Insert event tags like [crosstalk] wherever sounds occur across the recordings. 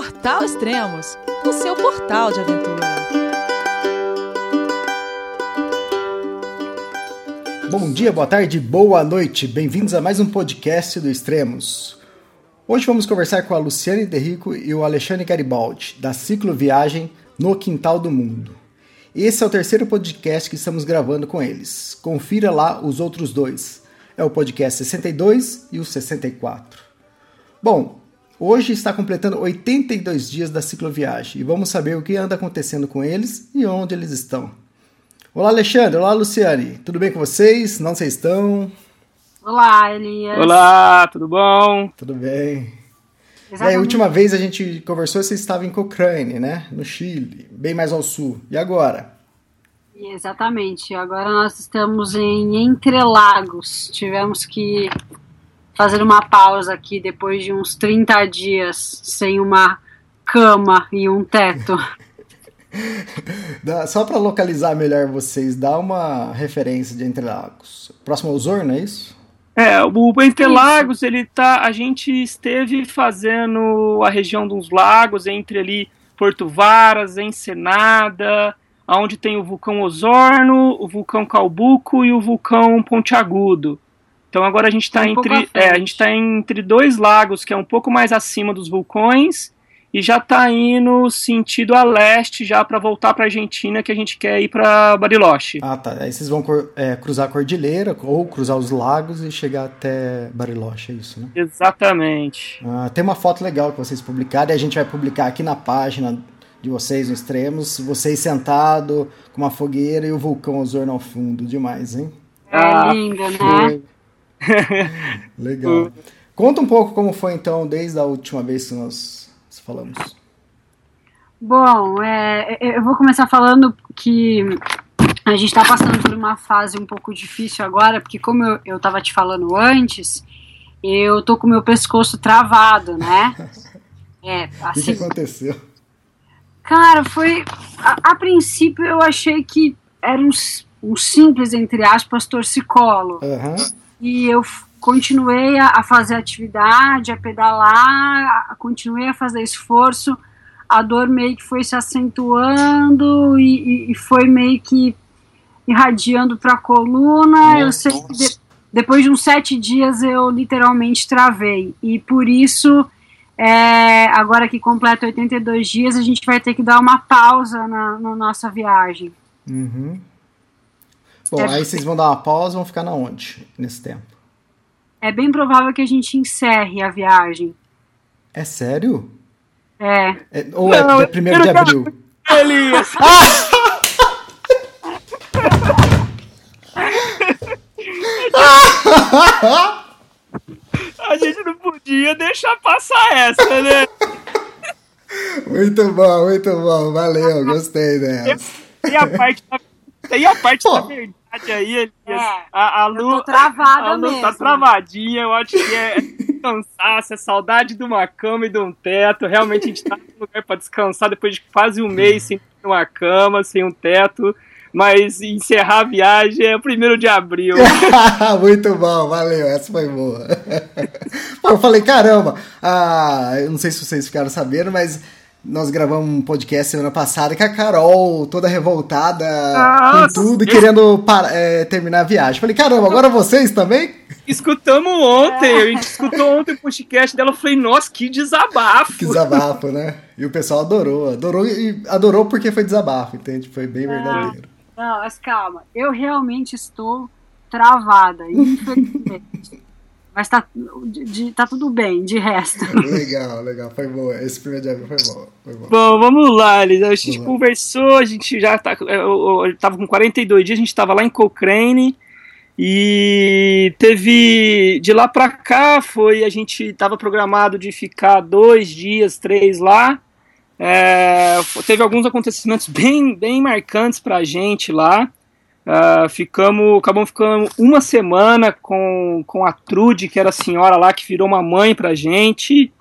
Portal Extremos, o seu portal de aventura. Bom dia, boa tarde, boa noite. Bem-vindos a mais um podcast do Extremos. Hoje vamos conversar com a Luciane Derrico e o Alexandre Garibaldi, da Ciclo Viagem No Quintal do Mundo. Esse é o terceiro podcast que estamos gravando com eles. Confira lá os outros dois. É o podcast 62 e o 64. Bom, Hoje está completando 82 dias da cicloviagem e vamos saber o que anda acontecendo com eles e onde eles estão. Olá, Alexandre. Olá, Luciane. Tudo bem com vocês? Não vocês estão? Olá, Elias. Olá, tudo bom? Tudo bem. E aí, a última vez a gente conversou, você estava em Cochrane, né? No Chile, bem mais ao sul. E agora? Exatamente. Agora nós estamos em Entrelagos. Tivemos que fazer uma pausa aqui depois de uns 30 dias sem uma cama e um teto. [laughs] Só para localizar melhor vocês, dá uma referência de Entrelagos. Próximo ao Osorno, é isso? É, o Entrelagos, ele tá. A gente esteve fazendo a região dos lagos, entre ali Porto Varas, Ensenada, onde tem o vulcão Osorno, o vulcão Calbuco e o vulcão Ponte Agudo. Então agora a gente está um entre, é, a gente tá entre dois lagos, que é um pouco mais acima dos vulcões, e já está indo sentido a leste, já para voltar para a Argentina, que a gente quer ir para Bariloche. Ah, tá. Aí vocês vão é, cruzar a cordilheira, ou cruzar os lagos e chegar até Bariloche, é isso, né? Exatamente. Ah, tem uma foto legal que vocês publicaram, e a gente vai publicar aqui na página de vocês no Extremos, vocês sentado com uma fogueira e o vulcão Osorno ao fundo, demais, hein? É ah, lindo, né? [laughs] Legal. Conta um pouco como foi então desde a última vez que nós falamos. Bom, é, é eu vou começar falando que a gente está passando por uma fase um pouco difícil agora, porque como eu, estava te falando antes, eu tô com meu pescoço travado, né? [laughs] É, assim. O que, que assim aconteceu? Cara, foi. A, a, princípio eu achei que era um, um simples, entre aspas, torcicolo. Uhum. E eu continuei a, a fazer atividade, a pedalar, a, continuei a fazer esforço. A dor meio que foi se acentuando e, e, e foi meio que irradiando para a coluna. Eu sei que de, depois de uns sete dias eu literalmente travei. E por isso, é, agora que completa 82 dias, a gente vai ter que dar uma pausa na, na nossa viagem. Uhum. Bom, é, aí vocês vão dar uma pausa e vão ficar na onde nesse tempo? É bem provável que a gente encerre a viagem. É sério? É. é ou é Não, é primeiro de abril? Elias! [laughs] a gente não podia deixar passar essa, né? Muito bom, muito bom. Valeu, gostei dessa. E a parte da, e a parte da verdade aí, Elias. É, a, a Lu, eu travada a Lu tá mesmo. tá travadinha, eu acho que é, cansaço, é saudade de uma cama e de um teto. Realmente a gente tá num lugar pra descansar depois de quase um mês sem uma cama, sem um teto. Mas encerrar a viagem é o primeiro de abril. [laughs] Muito bom, valeu, essa foi boa. [laughs] Pô, eu falei, caramba, ah, eu não sei se vocês ficaram sabendo, mas nós gravamos um podcast semana passada com a Carol, toda revoltada Nossa, com tudo e querendo para, é, terminar a viagem. Falei, caramba, agora vocês também? Escutamos ontem, é. a gente escutou ontem o podcast dela. Eu falei, nossa, que desabafo. Que desabafo, né? E o pessoal adorou, adorou e adorou porque foi desabafo, entende? Foi bem verdadeiro. Não, mas calma, eu realmente estou travada, infelizmente. Mas tá, de, tá tudo bem, de resto. [laughs] Legal, legal. Foi bom. Esse primeiro dia foi bom. Foi bom. bom, vamos lá, Liz. A gente vamos conversou, a gente já tá. Eu, eu tava com 42 dias, a gente tava lá em Cochrane. E teve. De lá pra cá foi. A gente tava programado de ficar dois dias, três lá. É, teve alguns acontecimentos bem, bem marcantes pra gente lá. Uh, ficamos, acabamos ficando uma semana com, com a Trude, que era a senhora lá que virou uma mãe pra gente.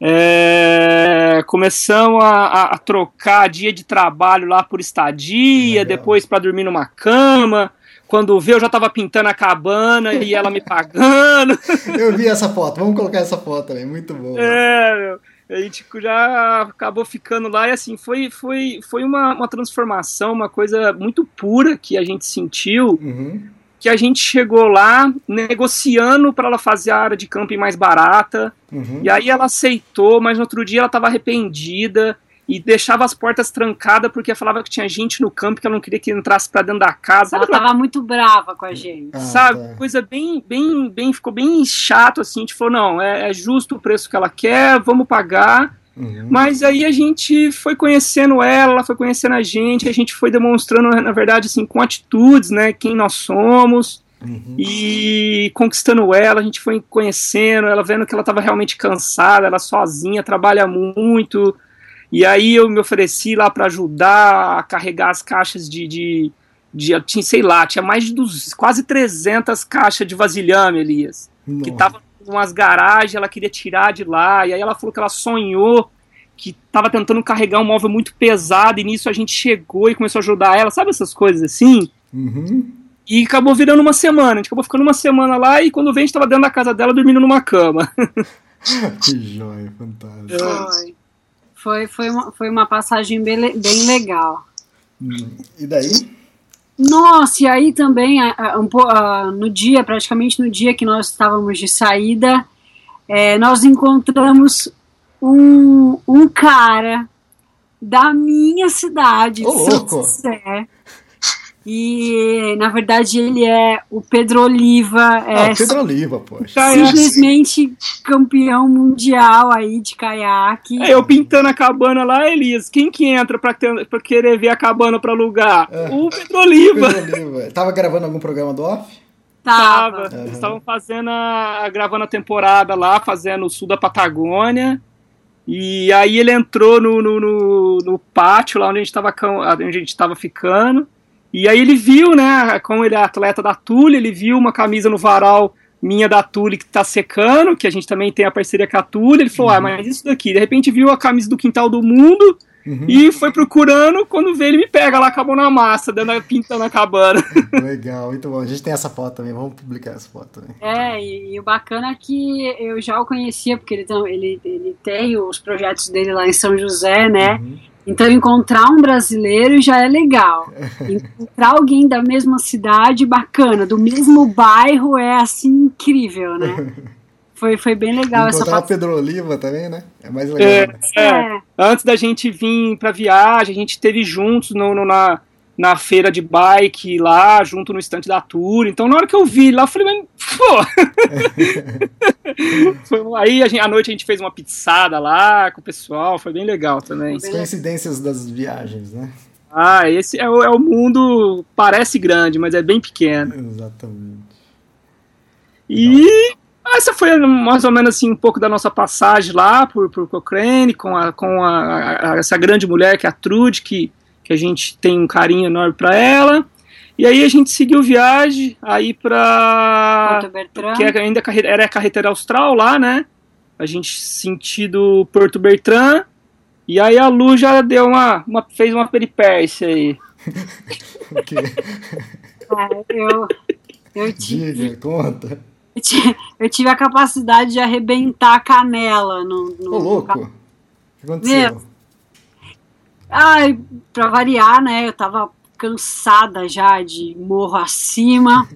É, começamos a, a, trocar dia de trabalho lá por estadia, Legal. depois para dormir numa cama. Quando vê, eu já tava pintando a cabana e ela me pagando. [laughs] Eu vi essa foto, vamos colocar essa foto também, muito boa. É, A gente já acabou ficando lá e assim, foi, foi, foi uma, uma transformação, uma coisa muito pura que a gente sentiu. Uhum. Que a gente chegou lá negociando para ela fazer a área de camping mais barata. Uhum. E aí ela aceitou, mas no outro dia ela estava arrependida e deixava as portas trancadas porque falava que tinha gente no campo que ela não queria que entrasse para dentro da casa. Ela tava muito brava com a gente. Ah, sabe? Tá. Coisa bem, bem, bem, ficou bem chato assim, a gente falou, não, é, é justo o preço que ela quer, vamos pagar. Uhum. Mas aí a gente foi conhecendo ela, ela foi conhecendo a gente, a gente foi demonstrando, na verdade, assim, com atitudes, né, quem nós somos. Uhum. E conquistando ela, a gente foi conhecendo, ela vendo que ela estava realmente cansada, ela sozinha, trabalha muito, e aí eu me ofereci lá para ajudar a carregar as caixas de, de, de, tinha, sei lá, tinha mais de dos, quase 300 caixas de vasilhame, Elias, Nossa. que tava em umas garagens, ela queria tirar de lá, e aí ela falou que ela sonhou que estava tentando carregar um móvel muito pesado, e nisso a gente chegou e começou a ajudar ela, sabe essas coisas assim? Uhum. E acabou virando uma semana, a gente acabou ficando uma semana lá, e quando vem a gente estava dentro da casa dela dormindo numa cama. [laughs] que joia, fantástico. É. Foi, foi, uma, foi uma passagem bem, bem legal. Hum, e daí? Nossa, e aí também, no dia, praticamente no dia que nós estávamos de saída, é, nós encontramos um, um cara da minha cidade, Ô, São José, e, na verdade, ele é o Pedro Oliva. É ah, Pedro Oliva, poxa. Simplesmente campeão mundial aí de caiaque. É, eu pintando a cabana lá, Elias. Quem que entra pra, ter, pra querer ver a cabana pra alugar? É. O Pedro Oliva. Pedro Oliva. Tava gravando algum programa do off? Tava. Uhum. Eles estavam fazendo a, gravando a temporada lá, fazendo o sul da Patagônia. E aí ele entrou no, no, no, no pátio lá onde a gente estava onde a gente tava ficando. E aí ele viu, né, como ele é atleta da Tule, ele viu uma camisa no varal minha da Tule que tá secando, que a gente também tem a parceria com a Tule, ele falou, ah, uhum. ah, mas isso daqui, de repente viu a camisa do Quintal do Mundo, Uhum. E foi procurando, quando vê, ele me pega lá a mão na massa, dando, pintando a cabana. [laughs] Legal, muito bom. A gente tem essa foto também, vamos publicar essa foto também. É, e, e o bacana é que eu já o conhecia, porque ele, ele, ele tem os projetos dele lá em São José, né? Uhum. Então, encontrar um brasileiro já é legal. [laughs] Encontrar alguém da mesma cidade, bacana, do mesmo bairro, é assim incrível, né? Foi, foi bem legal Encontrar essa parte. Pedro Oliva também, né? É mais legal. É, né? é. Antes da gente vir pra viagem, a gente esteve juntos no, no, na, na feira de bike lá, junto no estante da Tour. Então, na hora que eu vi lá, eu falei, mas, pô! [laughs] aí a, gente, à noite a gente fez uma pizzada lá com o pessoal, foi bem legal também. As coincidências das viagens, né? Ah, esse é o, é o mundo, parece grande, mas é bem pequeno. Exatamente. E essa foi mais ou menos assim um pouco da nossa passagem lá por, por Cochrane, com, a, com a, a, essa grande mulher que é a Trude, que, que a gente tem um carinho enorme para ela. E aí a gente seguiu viagem aí para Porto Bertrand. que é ainda era a carretera austral lá, né? A gente sentido Porto Bertrand. E aí a Lu já deu uma, uma fez uma peripécia aí. [laughs] o quê? Ah, eu eu tive Diga, conta eu tive a capacidade de arrebentar a canela no. no Ô, louco! O que aconteceu? Meu, ai, pra variar, né? Eu tava cansada já de morro acima,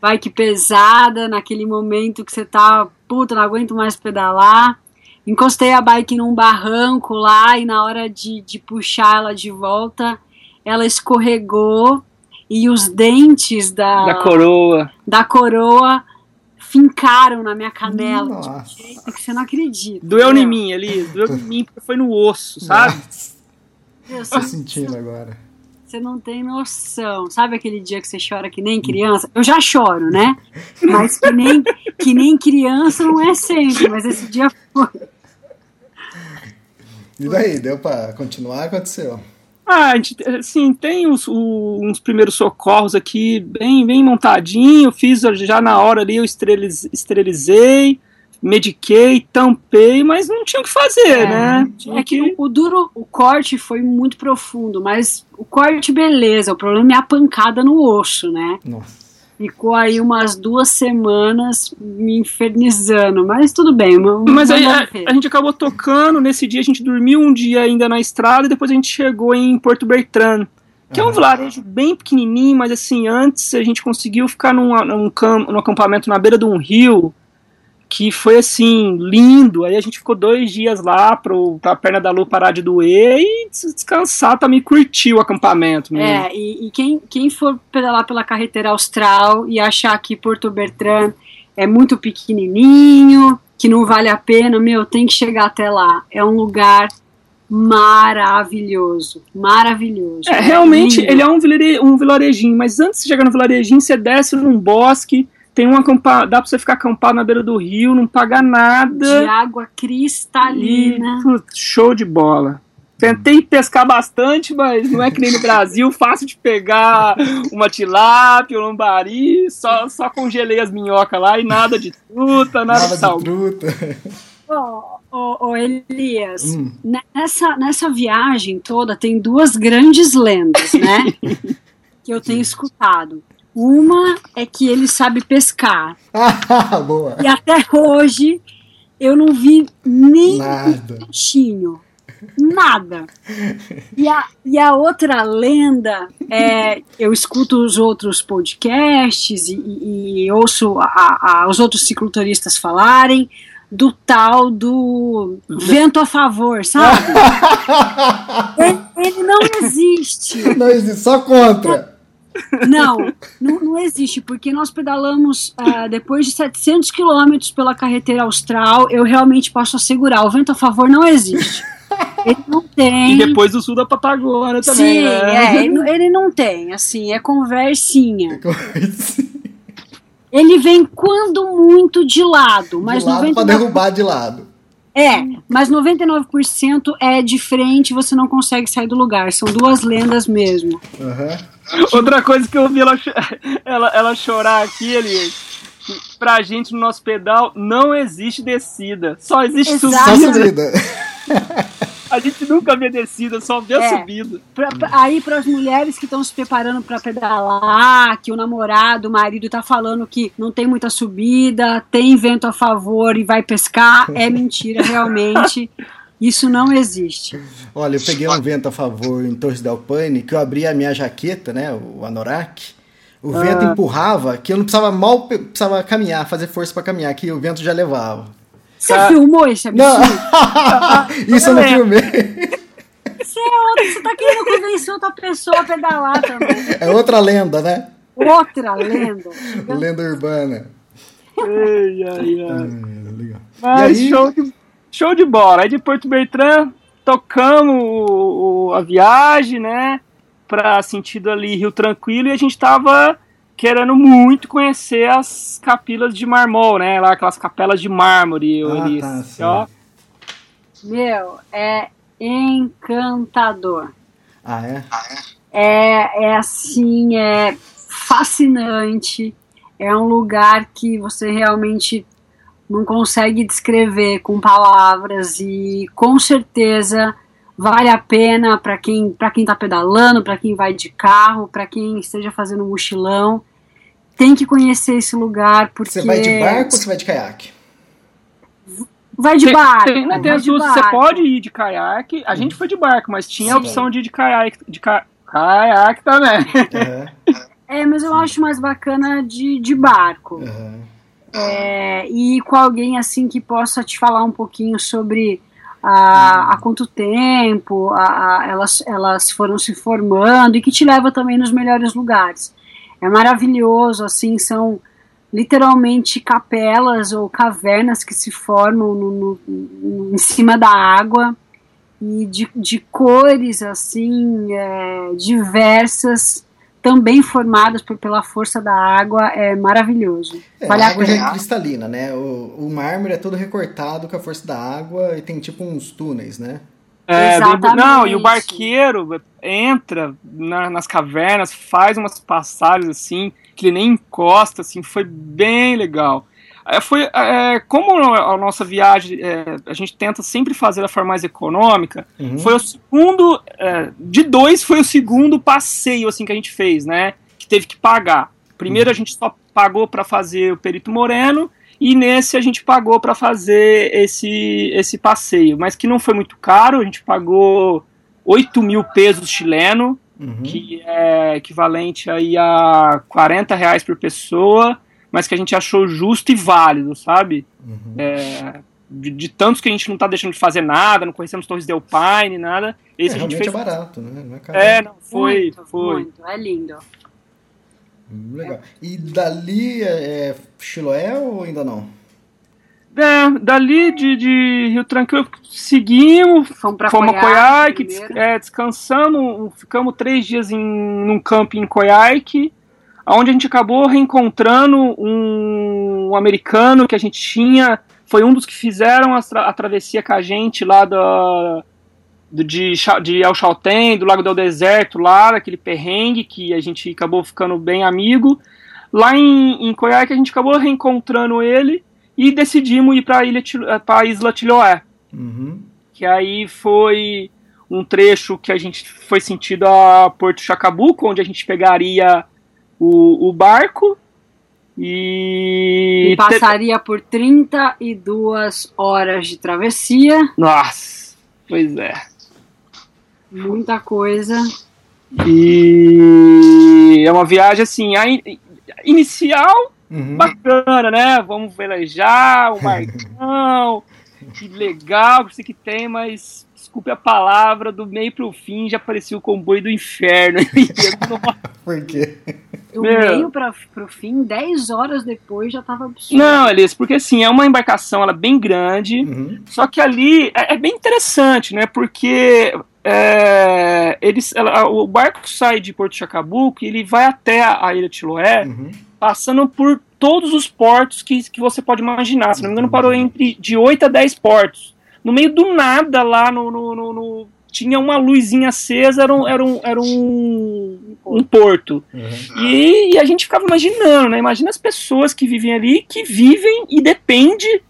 bike pesada, naquele momento que você tá, puta, não aguento mais pedalar. Encostei a bike num barranco lá e na hora de, de puxar ela de volta, ela escorregou e os dentes da, da coroa da coroa fincaram na minha canela. Nossa. De jeito que você não acredita. Doeu em mim ali, doeu em mim porque foi no osso, sabe? Eu tô sentindo agora. Você não tem noção. Sabe aquele dia que você chora que nem criança? Eu já choro, né? Mas que nem, que nem criança não é sempre, mas esse dia foi. E daí, deu pra continuar? Aconteceu? Ah, a gente, assim, tem os, o, uns primeiros socorros aqui bem, bem montadinho, fiz já na hora ali, eu esteriliz, esterilizei, mediquei, tampei, mas não tinha o que fazer, é, né? Tinha é que, que o, o, duro, o corte foi muito profundo, mas o corte beleza, o problema é a pancada no osso, né? Nossa. ficou aí umas duas semanas me infernizando, mas tudo bem. Mas aí a, a, gente acabou tocando, nesse dia a gente dormiu um dia ainda na estrada e depois a gente chegou em Porto Bertrand, que é um vilarejo bem pequenininho, mas assim, antes a gente conseguiu ficar num, num, num acampamento na beira de um rio, que foi assim, lindo. Aí a gente ficou dois dias lá pro, pra perna da lua parar de doer e descansar, também curtir o acampamento. Mesmo. É, e, e, quem, quem for pedalar pela carretera austral e achar que Porto Bertrand é muito pequenininho, que não vale a pena, meu, tem que chegar até lá. É um lugar maravilhoso, maravilhoso. É, realmente, lindo. ele é um, vilare, um vilarejinho, mas antes de chegar no vilarejinho, você desce num bosque tem um acampar, dá pra você ficar acampado na beira do rio, não pagar nada. De água cristalina. E, show de bola. Tentei pescar bastante, mas não é que nem no Brasil, fácil de pegar uma tilápia, um lambari, só, só congelei as minhocas lá e nada de truta, nada, nada de sal. truta. Ô, oh, oh, Elias, hum. nessa, nessa viagem toda tem duas grandes lendas, né? [laughs] que eu tenho escutado. Uma é que ele sabe pescar. [laughs] Boa. E até hoje eu não vi nem Nada. um peixinho. Nada. E a, e a outra lenda é: eu escuto os outros podcasts e, e, e ouço a, a, os outros cicloturistas falarem do tal do vento a favor, sabe? [laughs] ele, ele, não existe. Não existe, só contra. Não, não, não, existe, porque nós pedalamos uh, depois de 700 quilômetros pela carretera austral. Eu realmente posso assegurar: o vento a favor não existe. Ele não tem. E depois do sul da Patagônia também. Sim, né? é, ele, ele, não tem, assim, é conversinha. É conversinha. Ele vem quando muito de lado, mas de lado 99... para derrubar de lado. É, mas 99% é de frente, você não consegue sair do lugar. São duas lendas mesmo. Uhum. Outra coisa que eu vi ela, [laughs] ela, ela chorar aqui, ele pra gente no nosso pedal não existe descida, só existe subida. Só subida. [laughs] A gente nunca vê descida, só vê é, a subida. Pra, pra, aí, para as mulheres que estão se preparando para pedalar, que o namorado, o marido tá falando que não tem muita subida, tem vento a favor e vai pescar, é mentira, [laughs] realmente. Isso não existe. Olha, eu peguei um vento a favor em Torres del Paine, que eu abri a minha jaqueta, né, o anorak. O vento ah. empurrava que eu não precisava mal precisava caminhar, fazer força para caminhar, que o vento já levava. Você tá. filmou esse absurdo? Não. [laughs] Isso eu não filmei. Você é outro, você tá querendo convencer outra pessoa a pedalar também. É outra lenda, né? Outra lenda. [laughs] lenda urbana. Ai, ai, ai. Mas aí... show, de, show de bola. Aí de Porto Bertrand, tocamos o, o, a viagem, né? Pra sentido ali Rio Tranquilo e a gente tava querendo muito conhecer as capilas de marmol, né? Lá aquelas capelas de mármore, ah, tá, ó. Meu, é encantador. Ah, é? É, é assim, é fascinante. É um lugar que você realmente não consegue descrever com palavras e com certeza vale a pena para quem para quem está pedalando, para quem vai de carro, para quem esteja fazendo um mochilão, tem que conhecer esse lugar porque você vai de barco ou você vai de caiaque? Vai de barco. Tem, tem, tem. Você pode ir de caiaque. A gente foi de barco, mas tinha Sim. a opção de ir de caiaque, de ca... caiaque também. Uhum. É, mas eu Sim. acho mais bacana de, de barco. Uhum. É, e com alguém assim que possa te falar um pouquinho sobre há, há quanto tempo a, a, elas, elas foram se formando e que te leva também nos melhores lugares. É maravilhoso, assim, são literalmente capelas ou cavernas que se formam no, no, no, em cima da água e de, de cores assim é, diversas também formadas por, pela força da água, é maravilhoso. É, vale a água já é cristalina, né? O, o mármore é todo recortado com a força da água e tem tipo uns túneis, né? É, Exatamente. não, e o barqueiro entra na, nas cavernas, faz umas passagens assim, que ele nem encosta, assim, foi bem legal. É, foi, é, como a nossa viagem é, a gente tenta sempre fazer da forma mais econômica, uhum. foi o segundo, é, de dois foi o segundo passeio assim que a gente fez, né? Que teve que pagar. Primeiro a gente só pagou para fazer o Perito Moreno e nesse a gente pagou para fazer esse, esse passeio, mas que não foi muito caro, a gente pagou 8 mil pesos chileno, uhum. que é equivalente aí a 40 reais por pessoa, mas que a gente achou justo e válido, sabe? Uhum. É, de, de, tantos que a gente não tá deixando de fazer nada, não conhecemos Torres Del Paine, nada. Esse é, a gente fez. é barato, né? Não é, caro. é, não, foi, muito, foi. Muito, é lindo. Hum, legal. E dali é, é Chiloé ou ainda não? É, dali de, de, Rio Tranquilo seguimos, fomos para Coiaique, des, é, descansamos, ficamos três dias em num camping em Coiaique, onde a gente acabou reencontrando um, um, americano que a gente tinha, foi um dos que fizeram a, a travessia com a gente lá da, do, de, de El Chaltén, do Lago del Deserto, lá, aquele perrengue que a gente acabou ficando bem amigo. Lá em, em Coiaique a gente acabou reencontrando ele e decidimos ir para a ilha para Isla Tiloé. Uhum. Que aí foi um trecho que a gente foi sentido a Porto Chacabuco, onde a gente pegaria o, o barco e... e passaria por 32 horas de travessia. Nossa, pois é. Muita coisa. E é uma viagem assim, a in... inicial Uhum. Bacana, né? Vamos velejar, o Marcão. [laughs] que legal que você que tem, mas desculpe a palavra, do meio pro fim já parecia o comboio do inferno. [laughs] [laughs] Por quê? Do meio pra, pro fim, 10 horas depois já tava absurdo. Não, Elias, porque assim, é uma embarcação ela é bem grande, uhum. só que ali é, é, bem interessante, né? Porque é, eles, ela, o barco sai de Porto Chacabuco e ele vai até a, a Ilha Tiloé. Uhum passando por todos os portos que, que você pode imaginar. Se não me engano, parou entre de 8 a 10 portos. No meio do nada, lá no, no, no, no tinha uma luzinha acesa, era um, era um, era um, um porto. Uhum. E, e, a gente ficava imaginando, né? Imagina as pessoas que vivem ali, que vivem e depende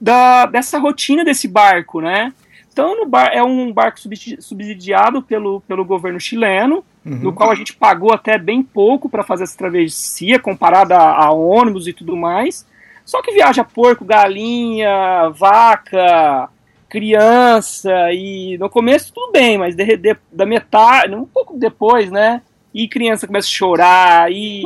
da, dessa rotina desse barco, né? Então, no bar, é um barco subsidiado pelo, pelo governo chileno, uhum. no qual a gente pagou até bem pouco para fazer essa travessia, comparada a, a, ônibus e tudo mais. Só que viaja porco, galinha, vaca, criança, e no começo tudo bem, mas de, de, da metade, um pouco depois, né? E criança começa a chorar, e,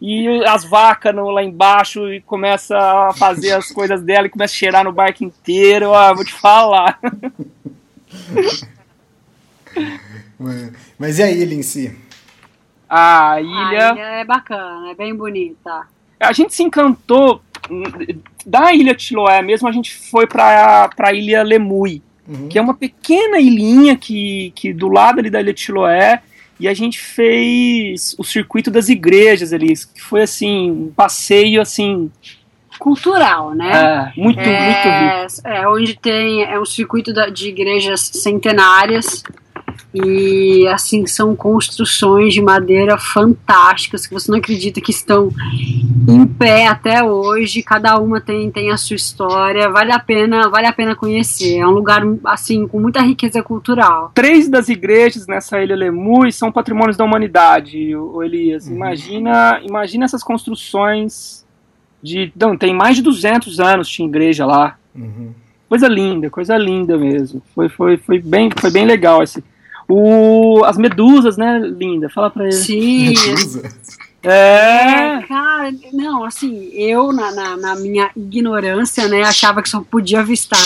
e as vacas no, lá embaixo e começa a fazer as coisas dela e começa a cheirar no barco inteiro. Ah, vou te falar. Mas e a ilha em si? A ilha... a ilha é bacana, é bem bonita. A gente se encantou da ilha Chiloé mesmo, a gente foi para a ilha Lemui, uhum. que é uma pequena ilhinha que, que do lado ali da ilha Chiloé, e a gente fez o circuito das igrejas ali, que foi assim, um passeio assim cultural, né? É, muito, é, muito rico. É, onde tem é um circuito de igrejas centenárias e assim são construções de madeira fantásticas que você não acredita que estão em pé até hoje. Cada uma tem, tem a sua história. Vale a pena, vale a pena conhecer. É um lugar assim com muita riqueza cultural. Três das igrejas nessa ilha Lemur são patrimônios da humanidade, o Elias. Uhum. Imagina, imagina essas construções de, não, tem mais de 200 anos tinha igreja lá. Uhum. Coisa linda, coisa linda mesmo. Foi, foi, foi, bem, foi bem legal esse o, as medusas, né, linda? Fala pra ele. Sim. [laughs] É. é. Cara, não, assim, eu, na, na, na, minha ignorância, né, achava que só podia avistar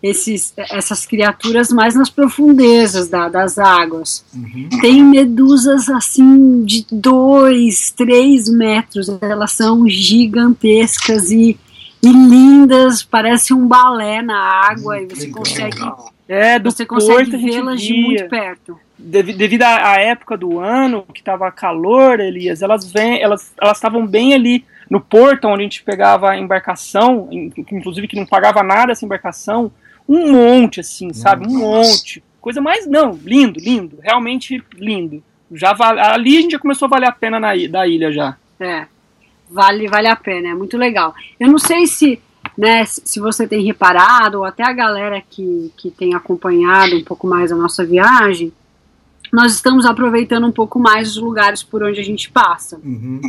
esses, essas criaturas mais nas profundezas da, das águas. Uhum. Tem medusas, assim, de dois, três metros. Elas são gigantescas e, e lindas, parece um balé na água, hum, e você consegue é, do Você consegue vê-las de muito perto. Devido à época do ano, que estava calor, Elias, elas vêm, elas elas estavam bem ali no porto onde a gente pegava a embarcação, inclusive que não pagava nada essa embarcação, um monte assim, sabe, um monte, coisa mais não, lindo, lindo, realmente lindo. Já ali a gente já começou a valer a pena na da ilha já. É. Vale, vale a pena, é muito legal. Eu não sei se né, se você tem reparado, ou até a galera que, que tem acompanhado um pouco mais a nossa viagem, nós estamos aproveitando um pouco mais os lugares por onde a gente passa. Uhum,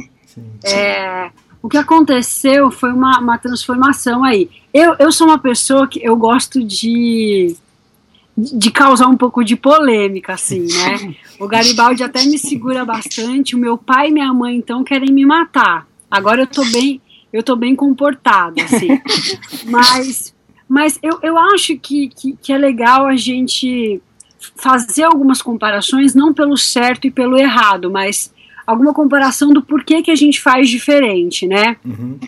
É, o que aconteceu foi uma, uma transformação aí. Eu, eu sou uma pessoa que eu gosto de de causar um pouco de polêmica, assim, né? [laughs] O Garibaldi até me segura bastante. O meu pai e minha mãe, então, querem me matar. Agora eu tô bem, eu tô bem comportada, assim. [laughs] Mas, mas eu, eu acho que, que, que é legal a gente fazer algumas comparações, não pelo certo e pelo errado, mas alguma comparação do porquê que a gente faz diferente, né? Uhum.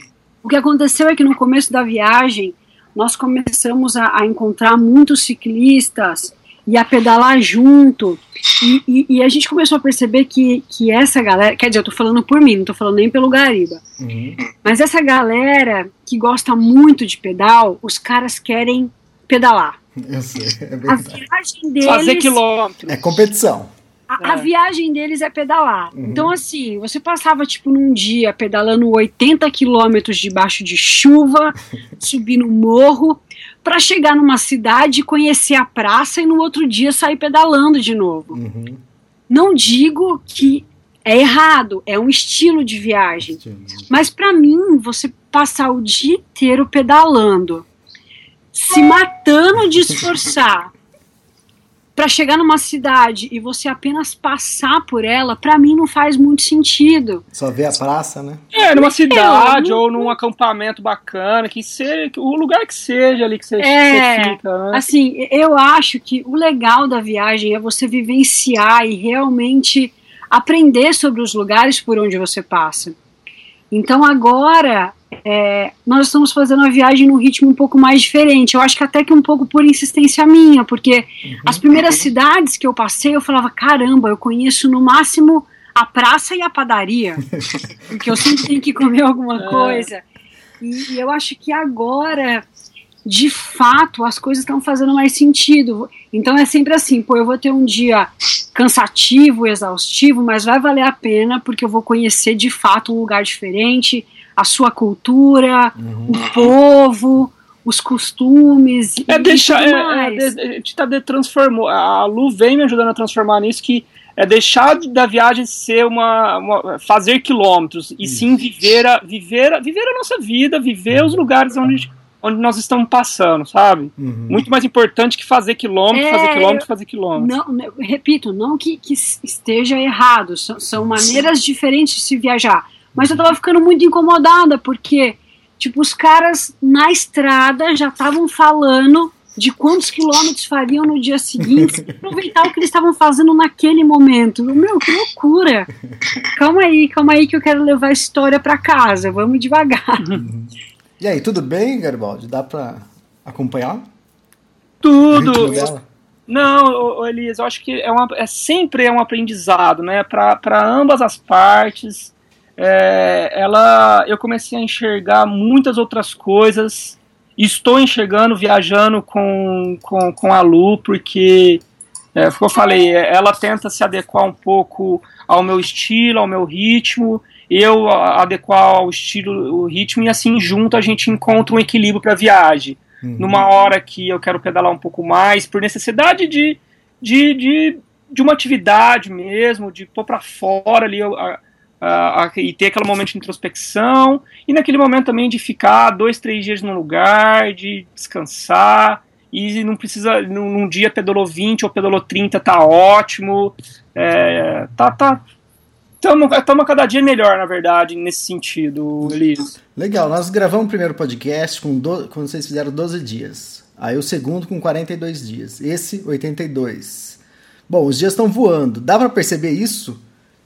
O que aconteceu é que no começo da viagem nós começamos a, a encontrar muitos ciclistas e a pedalar junto. E, e, e, a gente começou a perceber que, que essa galera, quer dizer, eu tô falando por mim, não tô falando nem pelo Gariba, uhum. mas essa galera que gosta muito de pedal, os caras querem pedalar. Eu sei, é a viagem deles. Fazer quilômetros. É competição. A, a, é. viagem deles é pedalar. Uhum. Então, assim, você passava, tipo, num dia pedalando 80 quilômetros debaixo de chuva, [laughs] subir no morro, para chegar numa cidade, conhecer a praça e no outro dia sair pedalando de novo. Uhum. Não digo que é errado, é um estilo de viagem. Mas para mim, você passar o dia inteiro pedalando, se matando de esforçar para chegar numa cidade e você apenas passar por ela, para mim não faz muito sentido. Só ver a praça, né? É, numa cidade ou num acampamento bacana, que seja, o lugar que seja ali que você, é, você fica, né? Assim, eu acho que o legal da viagem é você vivenciar e realmente aprender sobre os lugares por onde você passa. Então agora é, nós estamos fazendo a viagem num ritmo um pouco mais diferente. Eu acho que até que um pouco por insistência minha, porque uhum. as primeiras cidades que eu passei, eu falava, caramba, eu conheço no máximo a praça e a padaria, [laughs] porque eu sempre tenho que comer alguma é. coisa. E, e eu acho que agora, de fato, as coisas estão fazendo mais sentido. Então é sempre assim, pô, eu vou ter um dia cansativo, exaustivo, mas vai valer a pena, porque eu vou conhecer de fato um lugar diferente a sua cultura, uhum. o povo, os costumes. É deixar. É, é, a gente tá de, transformou. A Lu vem me ajudando a transformar nisso que é deixar da viagem ser uma, uma fazer quilômetros e sim viver a, viver, a, viver a nossa vida, viver os lugares onde, onde nós estamos passando, sabe? Uhum. Muito mais importante que fazer quilômetro, é, fazer quilômetro, fazer quilômetro. Não, repito, não que, que esteja errado, são, são maneiras diferentes de se viajar mas eu tava ficando muito incomodada, porque, tipo, os caras na estrada já estavam falando de quantos quilômetros fariam no dia seguinte, [laughs] aproveitar o que eles estavam fazendo naquele momento. Meu, que loucura! Calma aí, calma aí que eu quero levar a história para casa, vamos devagar. E aí, tudo bem, Garibaldi? Dá para acompanhar? Tudo! Não, Elias, eu acho que é, uma, é sempre é um aprendizado, né, para ambas as partes é, ela, eu comecei a enxergar muitas outras coisas. Estou enxergando, viajando com, com, com a Lu, porque, é, como eu falei, ela tenta se adequar um pouco ao meu estilo, ao meu ritmo, eu adequar ao estilo, o ritmo, e assim junto a gente encontra um equilíbrio para a viagem. Uhum. Numa hora que eu quero pedalar um pouco mais, por necessidade de, de, de, de uma atividade mesmo, de pôr para fora ali a, Uh, e ter aquele momento de introspecção, e naquele momento também de ficar dois, três dias no lugar, de descansar, e não precisa, num, num dia pedalou 20 ou pedalou 30, tá ótimo, é, tá, tá, estamos cada dia melhor, na verdade, nesse sentido, Elias. Legal, nós gravamos o primeiro podcast com do, quando vocês fizeram 12 dias, aí o segundo com 42 dias, esse 82. Bom, os dias estão voando, dá para perceber isso?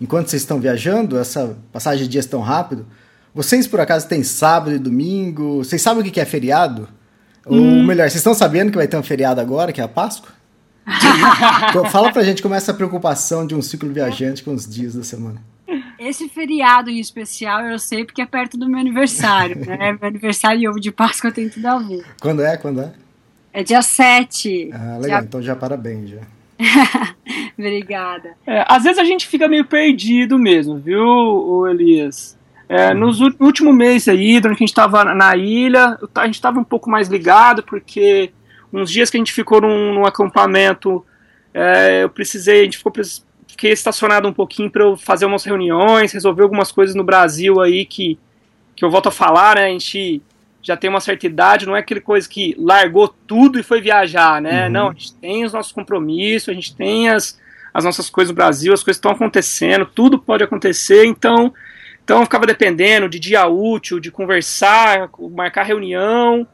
enquanto vocês estão viajando, essa passagem de dias tão rápido, vocês por acaso têm sábado e domingo? Vocês sabem o que é feriado? Hum. Ou melhor, vocês estão sabendo que vai ter um feriado agora, que é a Páscoa? [laughs] Fala pra gente como é essa preocupação de um ciclo viajante com os dias da semana. Esse feriado em especial eu sei porque é perto do meu aniversário. [laughs] Né? Meu aniversário e ovo de Páscoa tem tudo a ver. Quando é? Quando é? É dia 7. Ah, legal. Dia... Então já parabéns já. [laughs] Obrigada. É, às vezes a gente fica meio perdido mesmo, viu, Elias? É, nos último mês aí, durante que a gente estava na ilha, a gente estava um pouco mais ligado, porque uns dias que a gente ficou num, num acampamento, é, eu precisei, a gente ficou fiquei estacionado um pouquinho para eu fazer umas reuniões, resolver algumas coisas no Brasil aí que, que eu volto a falar, né? A gente já tem uma certa idade, não é aquele coisa que largou tudo e foi viajar, né? Uhum. Não, a gente tem os nossos compromissos, a gente tem as, as nossas coisas no Brasil, as coisas estão acontecendo, tudo pode acontecer, então, então eu ficava dependendo de dia útil, de conversar, marcar reunião,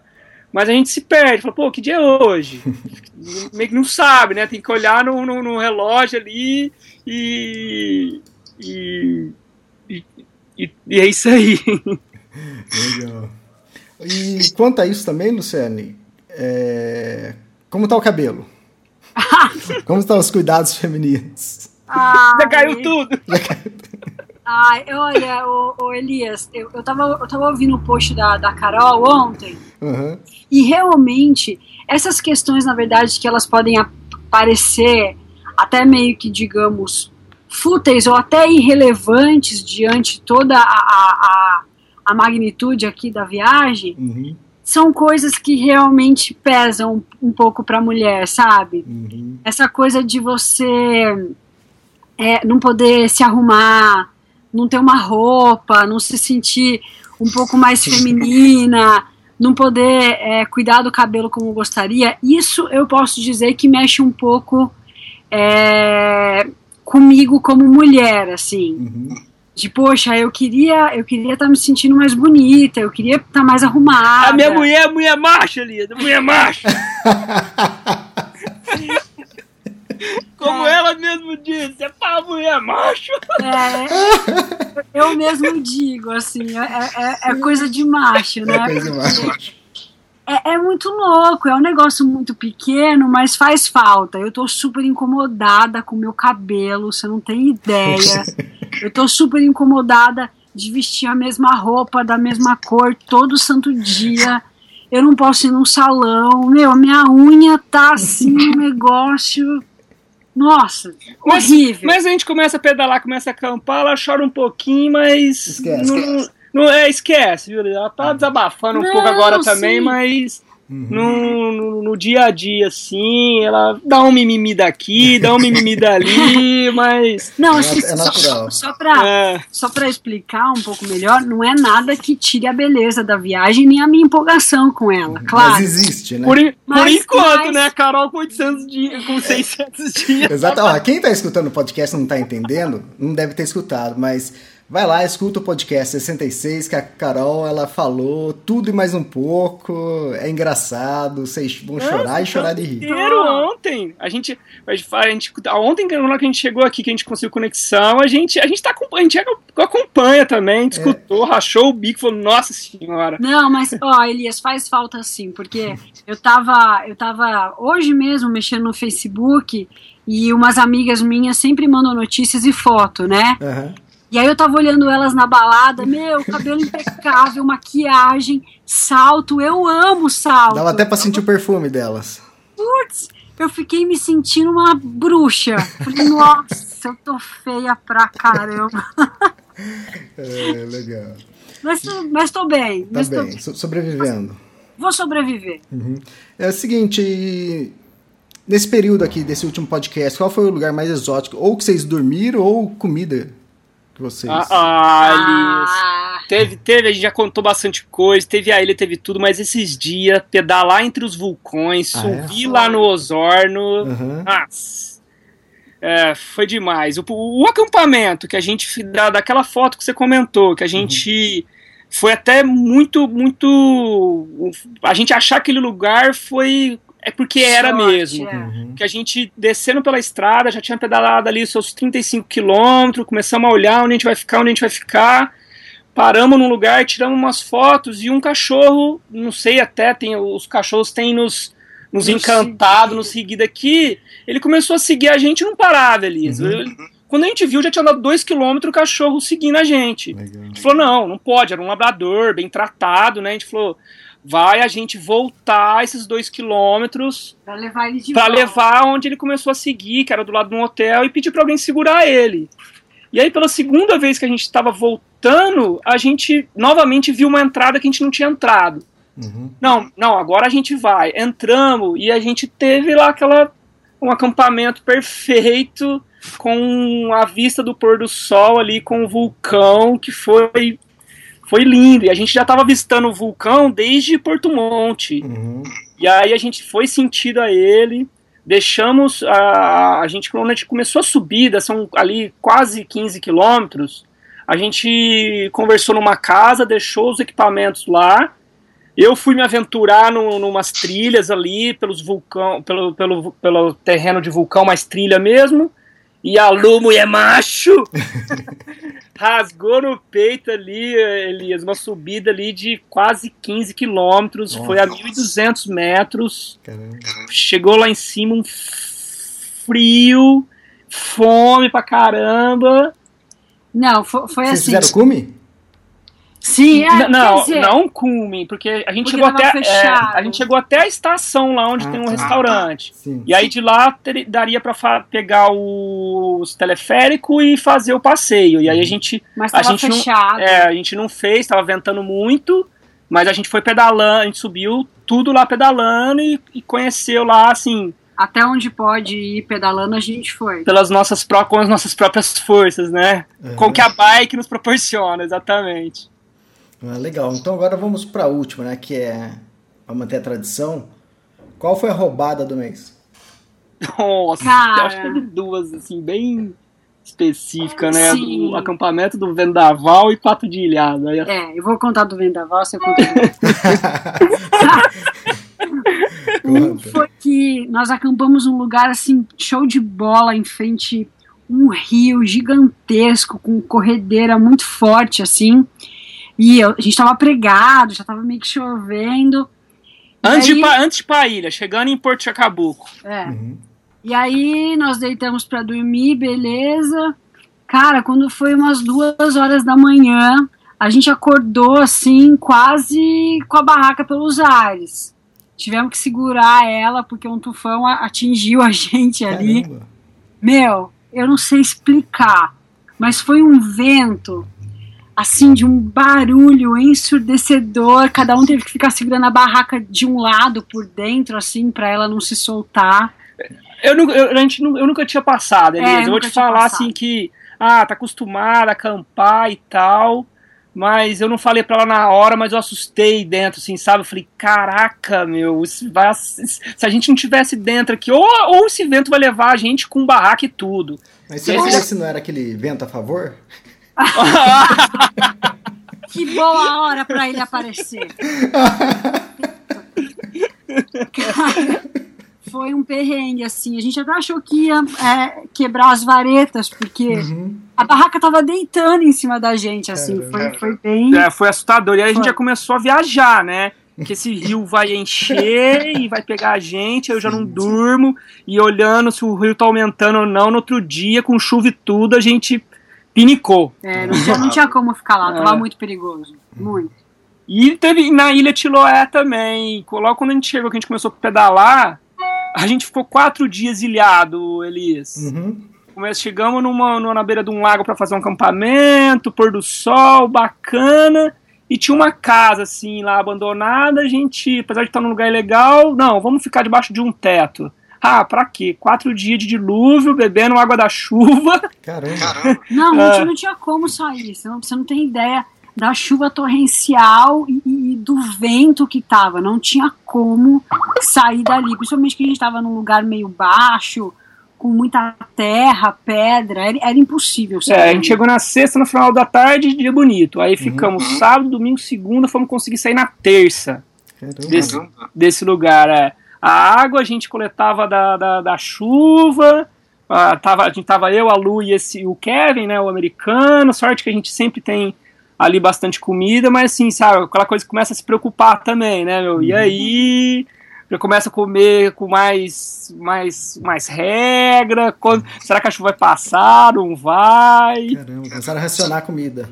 mas a gente se perde, fala, pô, que dia é hoje? [laughs] Meio que não sabe, né? Tem que olhar no, no, no relógio ali e e, e, e, e, é isso aí. Legal. E [laughs] quanto a isso também, Luciane, é... como tá o cabelo? [laughs] como estão os cuidados femininos? Já caiu tudo! Já caiu tudo. Ai, olha, o, Elias, eu, eu, tava, eu tava ouvindo o post da, da Carol ontem, uhum. e realmente, essas questões, na verdade, que elas podem parecer até meio que, digamos, fúteis ou até irrelevantes diante toda a, a, a magnitude aqui da viagem, uhum. são coisas que realmente pesam um pouco para a mulher, sabe? Uhum. Essa coisa de você é, não poder se arrumar, não ter uma roupa, não se sentir um pouco mais feminina, não poder é, cuidar do cabelo como gostaria, isso eu posso dizer que mexe um pouco é, comigo como mulher, assim. Uhum. De, poxa, eu queria eu queria estar tá me sentindo mais bonita, eu queria estar tá mais arrumada. A minha mulher é mulher macho ali, mulher macho. [laughs] Como é. ela mesmo disse, é pra mulher macho. É, eu mesmo digo, assim, é, é, é coisa de macho, né? É coisa de macho. É, é, muito louco, é um negócio muito pequeno, mas faz falta. Eu tô super incomodada com o meu cabelo, você não tem ideia. [laughs] Eu tô super incomodada de vestir a mesma roupa, da mesma cor, todo santo dia. Eu não posso ir num salão. Meu, minha unha tá assim, um negócio. Nossa, mas, horrível. Mas a gente começa a pedalar, começa a acampar, ela chora um pouquinho, mas. Esquece. Não, esquece. Não, é, esquece, viu? Ela tá ah. desabafando um não, pouco agora também, mas. Uhum. No, no, no, dia a dia, assim, ela dá um mimimi daqui, dá um mimimi dali, [laughs] mas. Não, é, é natural. Só, só, pra, é. só pra explicar um pouco melhor, não é nada que tire a beleza da viagem nem a minha empolgação com ela, claro. Mas existe, né? Por, mas, por enquanto, mas... né? Carol com 800 dias, com 600 dias. Exato. Ó, quem tá escutando o podcast não tá entendendo, não deve ter escutado, mas Vai lá, escuta o podcast 66 que a Carol ela falou tudo e mais um pouco. É engraçado, vocês vão chorar e chorar de rir. Ontem, a gente, a gente, ontem que a gente chegou aqui, que a gente conseguiu conexão, a gente, a gente tá a gente acompanha também, a gente é. escutou, rachou o bico, falou, nossa senhora. Não, mas ó, Elias, faz falta sim, porque eu tava, eu tava hoje mesmo mexendo no Facebook e umas amigas minhas sempre mandam notícias e foto, né? Uhum. E aí eu tava olhando elas na balada, meu, cabelo impecável, maquiagem, salto, eu amo salto. Dava até pra sentir o perfume delas. Putz, eu fiquei me sentindo uma bruxa. Falei, nossa, eu tô feia pra caramba. [laughs] É, legal. Mas, mas tô bem. Tá mas bem, tô... sobrevivendo. Vou sobreviver. Uhum. É o seguinte, nesse período aqui, desse último podcast, qual foi o lugar mais exótico? Ou que vocês dormiram, ou comida vocês? Ah, ah, ah, Teve, teve, a gente já contou bastante coisa, teve a ilha, teve tudo, mas esses dias, pedalar entre os vulcões, ah, subir é? lá no Osorno, uhum. nossa, é, foi demais. O, o, acampamento que a gente, da, daquela foto que você comentou, que a gente... Uhum. Foi até muito, muito. A gente achar aquele lugar foi é porque Sorte, era mesmo. É. Uhum. Que a gente descendo pela estrada, já tinha pedalado ali seus 35 quilômetros, começamos a olhar onde a gente vai ficar, onde a gente vai ficar. Paramos num lugar, tiramos umas fotos e um cachorro, não sei até, tem, os cachorros têm nos, nos encantado, nos seguido aqui. Ele começou a seguir a gente e não parava, Elisa. Uhum. Quando a gente viu, já tinha andado dois quilômetros o cachorro seguindo a gente. Legal. A gente falou, não, não pode, era um labrador, bem tratado, né? A gente falou, vai a gente voltar esses dois quilômetros para levar ele de pra levar onde ele começou a seguir, que era do lado de um hotel, e pedir para alguém segurar ele. E aí, pela segunda vez que a gente estava voltando, a gente novamente viu uma entrada que a gente não tinha entrado. Uhum. Não, não, agora a gente vai. Entramos e a gente teve lá aquela um acampamento perfeito com a vista do pôr do sol ali com o vulcão, que foi foi lindo. E a gente já estava avistando o vulcão desde Porto Monte. Uhum. E aí a gente foi sentido a ele, deixamos a, a gente quando a gente começou a subida, são ali quase 15 quilômetros. A gente conversou numa casa, deixou os equipamentos lá. Eu fui me aventurar no, numas trilhas ali, pelos vulcão, pelo, pelo, pelo terreno de vulcão, mais trilha mesmo. E a Lu, mulher macho, [laughs] rasgou no peito ali, Elias, uma subida ali de quase 15 quilômetros, foi a 1.200 metros. Caramba. Chegou lá em cima um frio, fome pra caramba. Não, foi, foi Vocês assim. fizeram cume? Sim, é, não, dizer, não cume, porque a gente chegou até é, a gente chegou até a estação lá onde ah, tem um tá. restaurante. Sim. E aí de lá ter, daria para pegar os teleférico e fazer o passeio. E aí a uhum. gente mas a gente fechado. não é, a gente não fez, estava ventando muito, mas a gente foi pedalando, a gente subiu tudo lá pedalando e, e conheceu lá assim, até onde pode ir pedalando a gente foi. Pelas nossas com as nossas próprias forças, né? Uhum. Com o que a bike nos proporciona, exatamente. Ah, legal. Então agora vamos para a última, né? Que é para manter a tradição. Qual foi a roubada do mês? Nossa, Cara. eu acho que teve duas, assim, bem específica, né? O acampamento do Vendaval e Pato de Ilhada. É, eu vou contar do Vendaval, você conta. um [laughs] foi que nós acampamos num lugar assim, show de bola, em frente um rio gigantesco, com corredeira muito forte, assim. E eu, a gente tava pregado, já tava meio que chovendo. Antes, aí, de, antes de pra ilha, chegando em Porto Chacabuco. É. Uhum. E aí nós deitamos para dormir, beleza. Cara, quando foi umas duas horas da manhã, a gente acordou assim, quase com a barraca pelos ares. Tivemos que segurar ela porque um tufão atingiu a [laughs] gente ali. Caramba. Meu, eu não sei explicar, mas foi um vento assim, de um barulho ensurdecedor. Cada um teve que ficar segurando a barraca de um lado por dentro, assim, para ela não se soltar. Eu, eu, a gente, eu nunca tinha passado, Elisa. É, eu vou te falar passado. assim que, ah, tá acostumada a acampar e tal. Mas eu não falei pra ela na hora, mas eu assustei dentro, assim, sabe? Eu falei, caraca, meu, vai, se a gente não tivesse dentro aqui, ou, ou esse vento vai levar a gente com barraca e tudo. Mas se, esse... se não era aquele vento a favor? [laughs] que boa hora para ele aparecer. Cara, foi um perrengue, assim. A gente até achou que ia é, quebrar as varetas, porque uhum. a barraca tava deitando em cima da gente, assim. Foi, foi bem. É, foi assustador. E aí foi. a gente já começou a viajar, né? que esse rio vai encher e vai pegar a gente, eu já não durmo, e olhando se o rio tá aumentando ou não, no outro dia, com chuva e tudo, a gente pinicou. É, não tinha, não tinha como ficar lá, tava é. muito perigoso. Muito. E teve na Ilha Tiloé também. Logo quando a gente chegou, que a gente começou a pedalar, a gente ficou quatro dias ilhado, Elias. Uhum. Chegamos numa, numa, na beira de um lago para fazer um acampamento, pôr do sol, bacana. E tinha uma casa, assim, lá abandonada. A gente, apesar de estar num lugar legal, não, vamos ficar debaixo de um teto. Ah, pra quê? Quatro dias de dilúvio, bebendo água da chuva. Caramba. Não, não, é. não tinha como sair. Você não, você não tem ideia da chuva torrencial e, e, do vento que tava. Não tinha como sair dali. Principalmente que a gente tava num lugar meio baixo, com muita terra, pedra. Era, era impossível sair. É, a gente chegou na sexta, no final da tarde, dia bonito. Aí ficamos uhum. sábado, domingo, segunda, fomos conseguir sair na terça. Desse, desse lugar, é. A água a gente coletava da, da, da chuva, uh, tava, a gente tava eu, a Lu e esse, o Kevin, né, o americano. Sorte que a gente sempre tem ali bastante comida, mas assim, sabe, aquela coisa que começa a se preocupar também, né, meu? E uhum. aí já começa a comer com mais mais mais regra. Quando, será que a chuva vai passar? Não vai? Caramba, começaram a racionar a comida.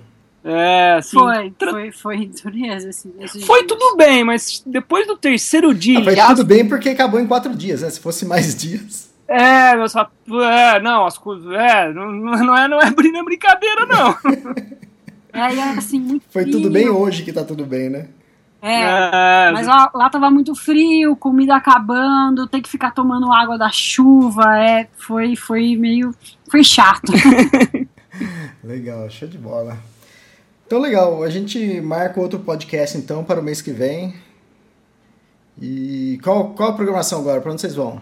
É, assim, foi, foi, foi dureza, assim. Foi dias. tudo bem, mas depois do terceiro dia. Ah, foi tudo bem porque acabou em quatro dias, né? Se fosse mais dias. É, meu só. É, não, as coisas. É, não, não, é, não é brincadeira, não. é, e assim, muito Foi tudo bem hoje que tá tudo bem, né? É, é, mas lá, lá tava muito frio, comida acabando, tem que ficar tomando água da chuva, é, foi, foi meio, foi chato. [laughs] legal, show de bola. Então legal, a gente marca outro podcast então para o mês que vem. E qual, qual a programação agora? Para onde vocês vão?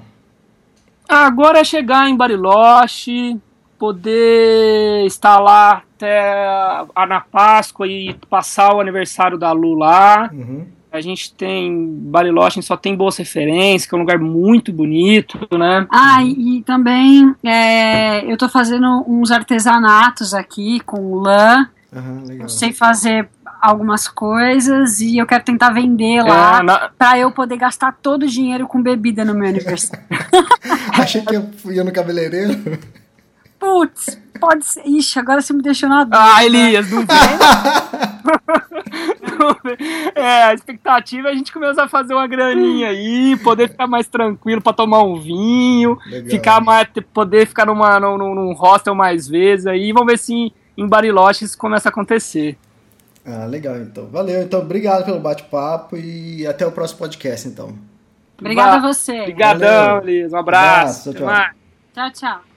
Agora é chegar em Bariloche, poder estar lá até na Páscoa e passar o aniversário da Lu lá. Uhum. A gente tem Bariloche, só tem boas referências, que é um lugar muito bonito, né? Ah, e, e também é, eu tô fazendo uns artesanatos aqui com lã. Uhum, eu sei fazer algumas coisas e eu quero tentar vender lá é, na... pra eu poder gastar todo o dinheiro com bebida no meu aniversário. [laughs] Achei que eu ia no cabeleireiro. Putz, pode ser. Ixi, agora você me deixou na dúvida. Ah, Elias, não vem? [laughs] é, a expectativa é a gente começar a fazer uma graninha aí, poder ficar mais tranquilo para tomar um vinho, Legal. ficar mais, poder ficar numa, num, num hostel mais vezes aí. Vamos ver se em Bariloche isso começa a acontecer. Ah, legal, então. Valeu, então. Obrigado pelo bate-papo e até o próximo podcast, então. Obrigada a você. Obrigadão, Liz. Um abraço. Um abraço tchau, tchau. tchau, tchau.